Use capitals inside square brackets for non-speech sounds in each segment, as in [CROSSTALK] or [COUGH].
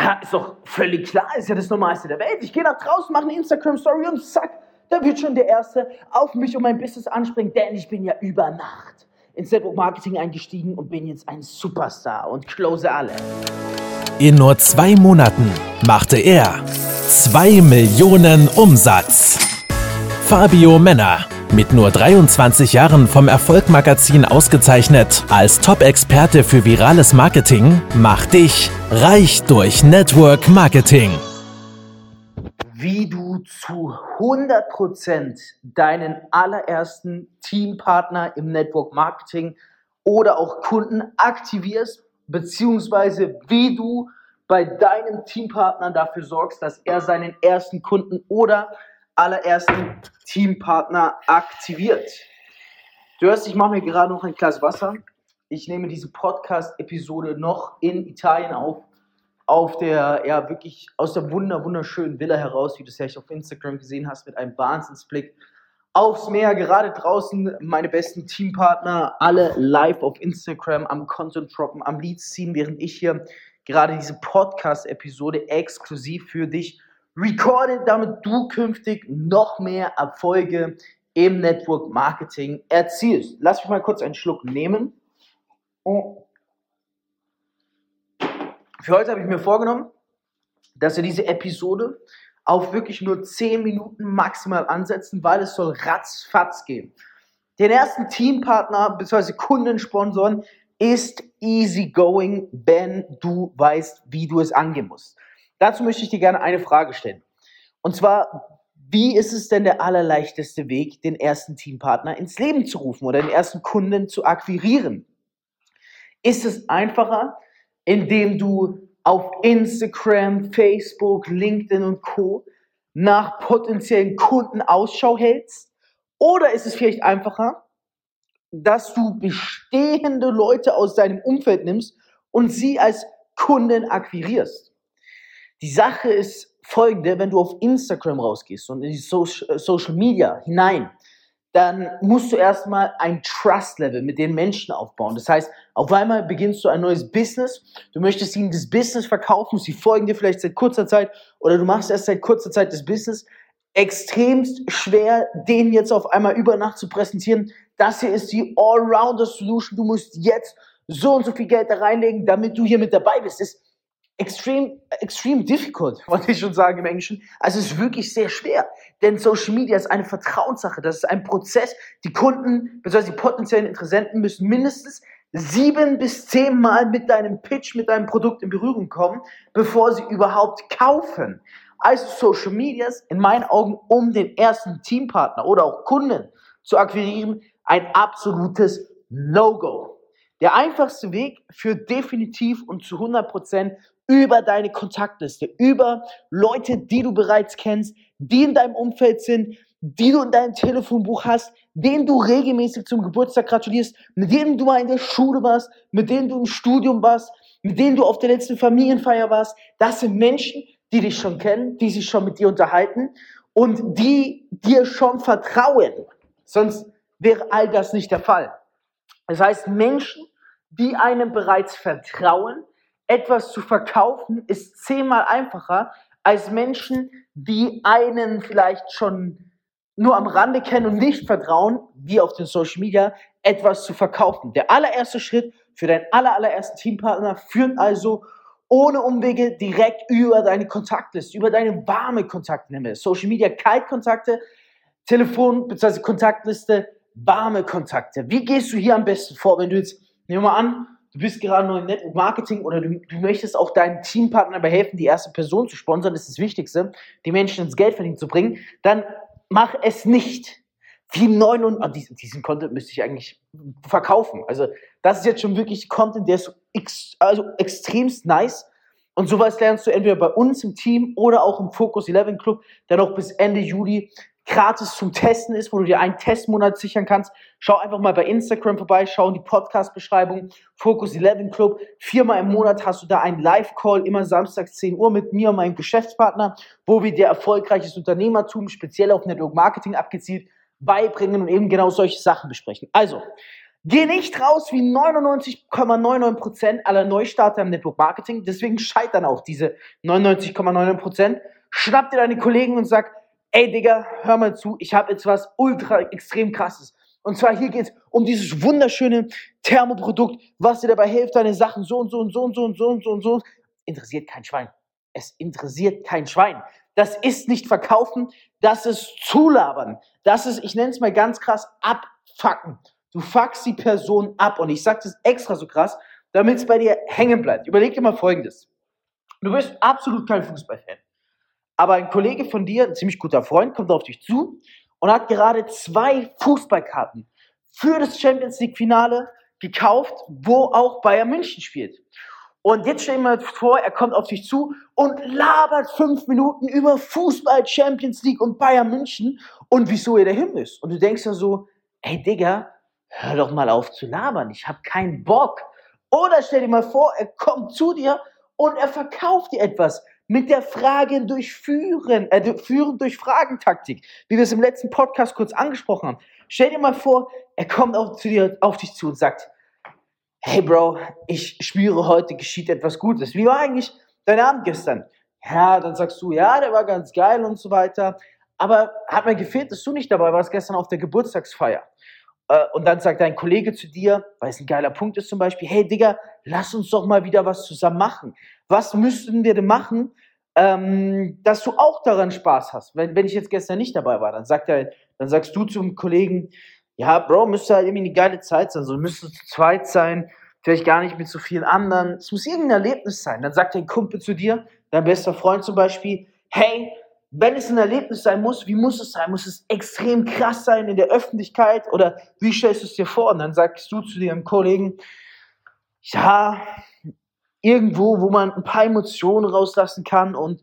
Ja, ist doch völlig klar, ist ja das Normalste der Welt. Ich gehe nach draußen, mache eine Instagram-Story und zack, da wird schon der Erste auf mich und mein Business anspringen, denn ich bin ja über Nacht ins Network Marketing eingestiegen und bin jetzt ein Superstar und close alle. In nur zwei Monaten machte er 2 Millionen Umsatz. Fabio Männer, mit nur 23 Jahren vom Erfolgmagazin ausgezeichnet als Top-Experte für virales Marketing, macht dich reich durch Network Marketing. Wie du zu 100% deinen allerersten Teampartner im Network Marketing oder auch Kunden aktivierst, beziehungsweise wie du bei deinem Teampartner dafür sorgst, dass er seinen ersten Kunden oder allerersten Teampartner aktiviert. Du hörst, ich mache mir gerade noch ein Glas Wasser. Ich nehme diese Podcast-Episode noch in Italien auf, auf der, ja, wirklich aus der wunder, wunderschönen Villa heraus, wie du es ja auf Instagram gesehen hast, mit einem Wahnsinnsblick aufs Meer. Gerade draußen meine besten Teampartner, alle live auf Instagram am Content droppen, am Leads ziehen, während ich hier gerade diese Podcast-Episode exklusiv für dich recorde, damit du künftig noch mehr Erfolge im Network Marketing erzielst. Lass mich mal kurz einen Schluck nehmen. Oh. Für heute habe ich mir vorgenommen, dass wir diese Episode auf wirklich nur 10 Minuten maximal ansetzen, weil es soll ratzfatz gehen. Den ersten Teampartner bzw. Kundensponsoren ist easy going, wenn du weißt, wie du es angehen musst. Dazu möchte ich dir gerne eine Frage stellen. Und zwar, wie ist es denn der allerleichteste Weg, den ersten Teampartner ins Leben zu rufen oder den ersten Kunden zu akquirieren? Ist es einfacher, indem du auf Instagram, Facebook, LinkedIn und Co nach potenziellen Kunden Ausschau hältst? Oder ist es vielleicht einfacher, dass du bestehende Leute aus deinem Umfeld nimmst und sie als Kunden akquirierst? Die Sache ist folgende, wenn du auf Instagram rausgehst und in die äh, Social Media hinein, dann musst du erstmal ein Trust-Level mit den Menschen aufbauen. Das heißt, auf einmal beginnst du ein neues Business, du möchtest ihnen das Business verkaufen, sie folgen dir vielleicht seit kurzer Zeit oder du machst erst seit kurzer Zeit das Business. Extremst schwer, denen jetzt auf einmal über Nacht zu präsentieren. Das hier ist die Allrounder-Solution. Du musst jetzt so und so viel Geld da reinlegen, damit du hier mit dabei bist. Das extrem, extrem difficult, [LAUGHS] wollte ich schon sagen im Englischen. Also es ist wirklich sehr schwer, denn Social Media ist eine Vertrauenssache, das ist ein Prozess. Die Kunden, bzw. die potenziellen Interessenten müssen mindestens sieben bis zehn Mal mit deinem Pitch, mit deinem Produkt in Berührung kommen, bevor sie überhaupt kaufen. Also Social Medias in meinen Augen, um den ersten Teampartner oder auch Kunden zu akquirieren, ein absolutes No-Go. Der einfachste Weg führt definitiv und zu 100 Prozent über deine Kontaktliste, über Leute, die du bereits kennst, die in deinem Umfeld sind, die du in deinem Telefonbuch hast, denen du regelmäßig zum Geburtstag gratulierst, mit denen du mal in der Schule warst, mit denen du im Studium warst, mit denen du auf der letzten Familienfeier warst. Das sind Menschen, die dich schon kennen, die sich schon mit dir unterhalten und die dir schon vertrauen. Sonst wäre all das nicht der Fall. Das heißt, Menschen, die einem bereits vertrauen, etwas zu verkaufen ist zehnmal einfacher als Menschen, die einen vielleicht schon nur am Rande kennen und nicht vertrauen, wie auf den Social Media, etwas zu verkaufen. Der allererste Schritt für deinen aller, allerersten Teampartner führt also ohne Umwege direkt über deine Kontaktliste, über deine warme Kontaktnehmer. Social Media Kaltkontakte, Telefon bzw. Kontaktliste, warme Kontakte. Wie gehst du hier am besten vor, wenn du jetzt, nehmen wir mal an, du bist gerade neu im Network Marketing oder du, du möchtest auch deinen Teampartner dabei helfen, die erste Person zu sponsern, das ist das Wichtigste, die Menschen ins Geld verdienen zu bringen, dann mach es nicht. Wie neun und oh, diesen, diesen Content müsste ich eigentlich verkaufen. Also das ist jetzt schon wirklich Content, der ist ex, also extremst nice. Und sowas lernst du entweder bei uns im Team oder auch im Focus 11 Club, der noch bis Ende Juli gratis zum Testen ist, wo du dir einen Testmonat sichern kannst. Schau einfach mal bei Instagram vorbei, schau in die Podcast-Beschreibung, Focus 11 Club. Viermal im Monat hast du da einen Live-Call, immer samstags 10 Uhr mit mir und meinem Geschäftspartner, wo wir dir erfolgreiches Unternehmertum, speziell auf Network Marketing abgezielt, beibringen und eben genau solche Sachen besprechen. Also, Geh nicht raus wie 99,99% aller Neustarter im Network Marketing. Deswegen scheitern auch diese 99,99%. Schnapp dir deine Kollegen und sag, ey Digga, hör mal zu, ich habe jetzt was ultra extrem krasses. Und zwar hier geht es um dieses wunderschöne Thermoprodukt, was dir dabei hilft, deine Sachen so und so und so und so und so und so und so. Interessiert kein Schwein. Es interessiert kein Schwein. Das ist nicht verkaufen, das ist zulabern. Das ist, ich nenne es mal ganz krass, abfacken. Du fuckst die Person ab. Und ich sage das extra so krass, damit es bei dir hängen bleibt. Überleg dir mal Folgendes. Du bist absolut kein Fußballfan. Aber ein Kollege von dir, ein ziemlich guter Freund, kommt auf dich zu und hat gerade zwei Fußballkarten für das Champions League Finale gekauft, wo auch Bayern München spielt. Und jetzt stell dir mal vor, er kommt auf dich zu und labert fünf Minuten über Fußball, Champions League und Bayern München und wieso er dahin ist. Und du denkst ja so, ey Digga, hör doch mal auf zu labern, ich habe keinen Bock. Oder stell dir mal vor, er kommt zu dir und er verkauft dir etwas mit der Fragen durchführen, äh, führen durch Fragentaktik, wie wir es im letzten Podcast kurz angesprochen haben. Stell dir mal vor, er kommt auf, zu dir, auf dich zu und sagt, hey Bro, ich spüre heute geschieht etwas Gutes. Wie war eigentlich dein Abend gestern? Ja, dann sagst du, ja, der war ganz geil und so weiter. Aber hat mir gefehlt, dass du nicht dabei warst gestern auf der Geburtstagsfeier. Äh, und dann sagt dein Kollege zu dir, weil es ein geiler Punkt ist zum Beispiel, hey Digga, lass uns doch mal wieder was zusammen machen. Was müssten wir denn machen, ähm, dass du auch daran Spaß hast? Wenn, wenn ich jetzt gestern nicht dabei war, dann sagt er, dann sagst du zum Kollegen, ja, Bro, müsste halt irgendwie eine geile Zeit sein, so müsste zu zweit sein, vielleicht gar nicht mit so vielen anderen. Es muss irgendein Erlebnis sein. Dann sagt dein Kumpel zu dir, dein bester Freund zum Beispiel, hey, wenn es ein Erlebnis sein muss, wie muss es sein? Muss es extrem krass sein in der Öffentlichkeit oder wie stellst du es dir vor? Und dann sagst du zu deinem Kollegen, ja, irgendwo, wo man ein paar Emotionen rauslassen kann und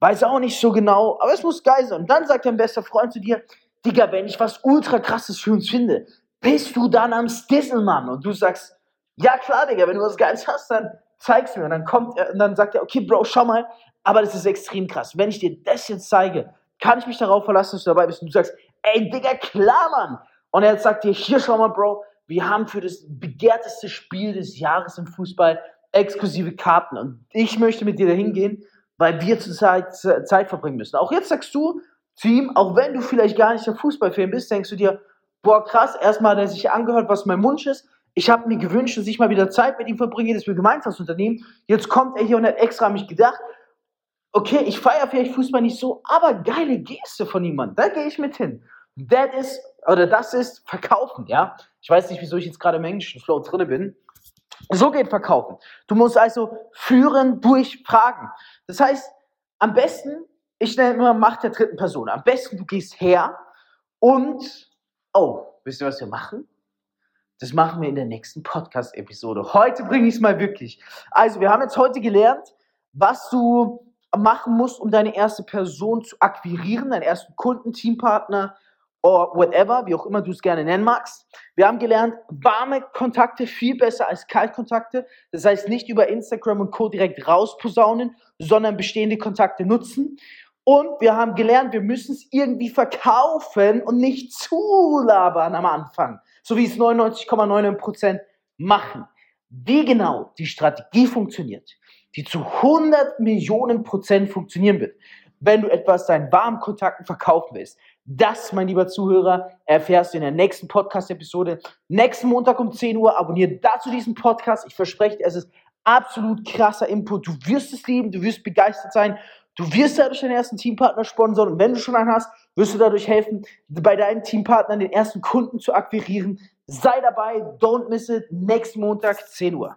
weiß auch nicht so genau, aber es muss geil sein. Und dann sagt dein bester Freund zu dir, Digga, wenn ich was ultra krasses für uns finde, bist du dann am Stisselmann? Und du sagst, ja klar, Digga, wenn du was Geiles hast, dann zeig's mir. Und dann kommt er und dann sagt er, okay, Bro, schau mal, aber das ist extrem krass. Wenn ich dir das jetzt zeige, kann ich mich darauf verlassen, dass du dabei bist. Und du sagst, ey, Digga, klar, Mann. Und er sagt dir, hier, schau mal, Bro, wir haben für das begehrteste Spiel des Jahres im Fußball exklusive Karten. Und ich möchte mit dir dahin gehen, weil wir zurzeit Zeit verbringen müssen. Auch jetzt sagst du ihm, auch wenn du vielleicht gar nicht der Fußballfan bist, denkst du dir, boah, krass, erstmal hat er sich angehört, was mein Wunsch ist. Ich habe mir gewünscht, dass ich mal wieder Zeit mit ihm verbringe, dass wir gemeinsam was unternehmen. Jetzt kommt er hier und hat extra an mich gedacht okay, ich feiere vielleicht Fußball nicht so, aber geile Geste von jemandem, da gehe ich mit hin. That is, oder das ist Verkaufen, ja. Ich weiß nicht, wieso ich jetzt gerade im englischen Flow drin bin. So geht Verkaufen. Du musst also führen durch Fragen. Das heißt, am besten, ich nenne immer Macht der dritten Person. Am besten, du gehst her und, oh, wisst ihr, was wir machen? Das machen wir in der nächsten Podcast-Episode. Heute bringe ich es mal wirklich. Also, wir haben jetzt heute gelernt, was du machen musst, um deine erste Person zu akquirieren, deinen ersten Kunden, Teampartner oder whatever, wie auch immer du es gerne nennen magst. Wir haben gelernt, warme Kontakte viel besser als Kaltkontakte. Das heißt, nicht über Instagram und Co. direkt rausposaunen, sondern bestehende Kontakte nutzen. Und wir haben gelernt, wir müssen es irgendwie verkaufen und nicht zulabern am Anfang, so wie es 99,99% machen. Wie genau die Strategie funktioniert, die zu 100 Millionen Prozent funktionieren wird, wenn du etwas deinen warmen Kontakten verkaufen willst. Das, mein lieber Zuhörer, erfährst du in der nächsten Podcast-Episode. Nächsten Montag um 10 Uhr. Abonniere dazu diesen Podcast. Ich verspreche dir, es ist absolut krasser Input. Du wirst es lieben, du wirst begeistert sein. Du wirst dadurch deinen ersten Teampartner sponsern und wenn du schon einen hast, wirst du dadurch helfen, bei deinen Teampartnern den ersten Kunden zu akquirieren. Sei dabei, don't miss it. Nächsten Montag, 10 Uhr.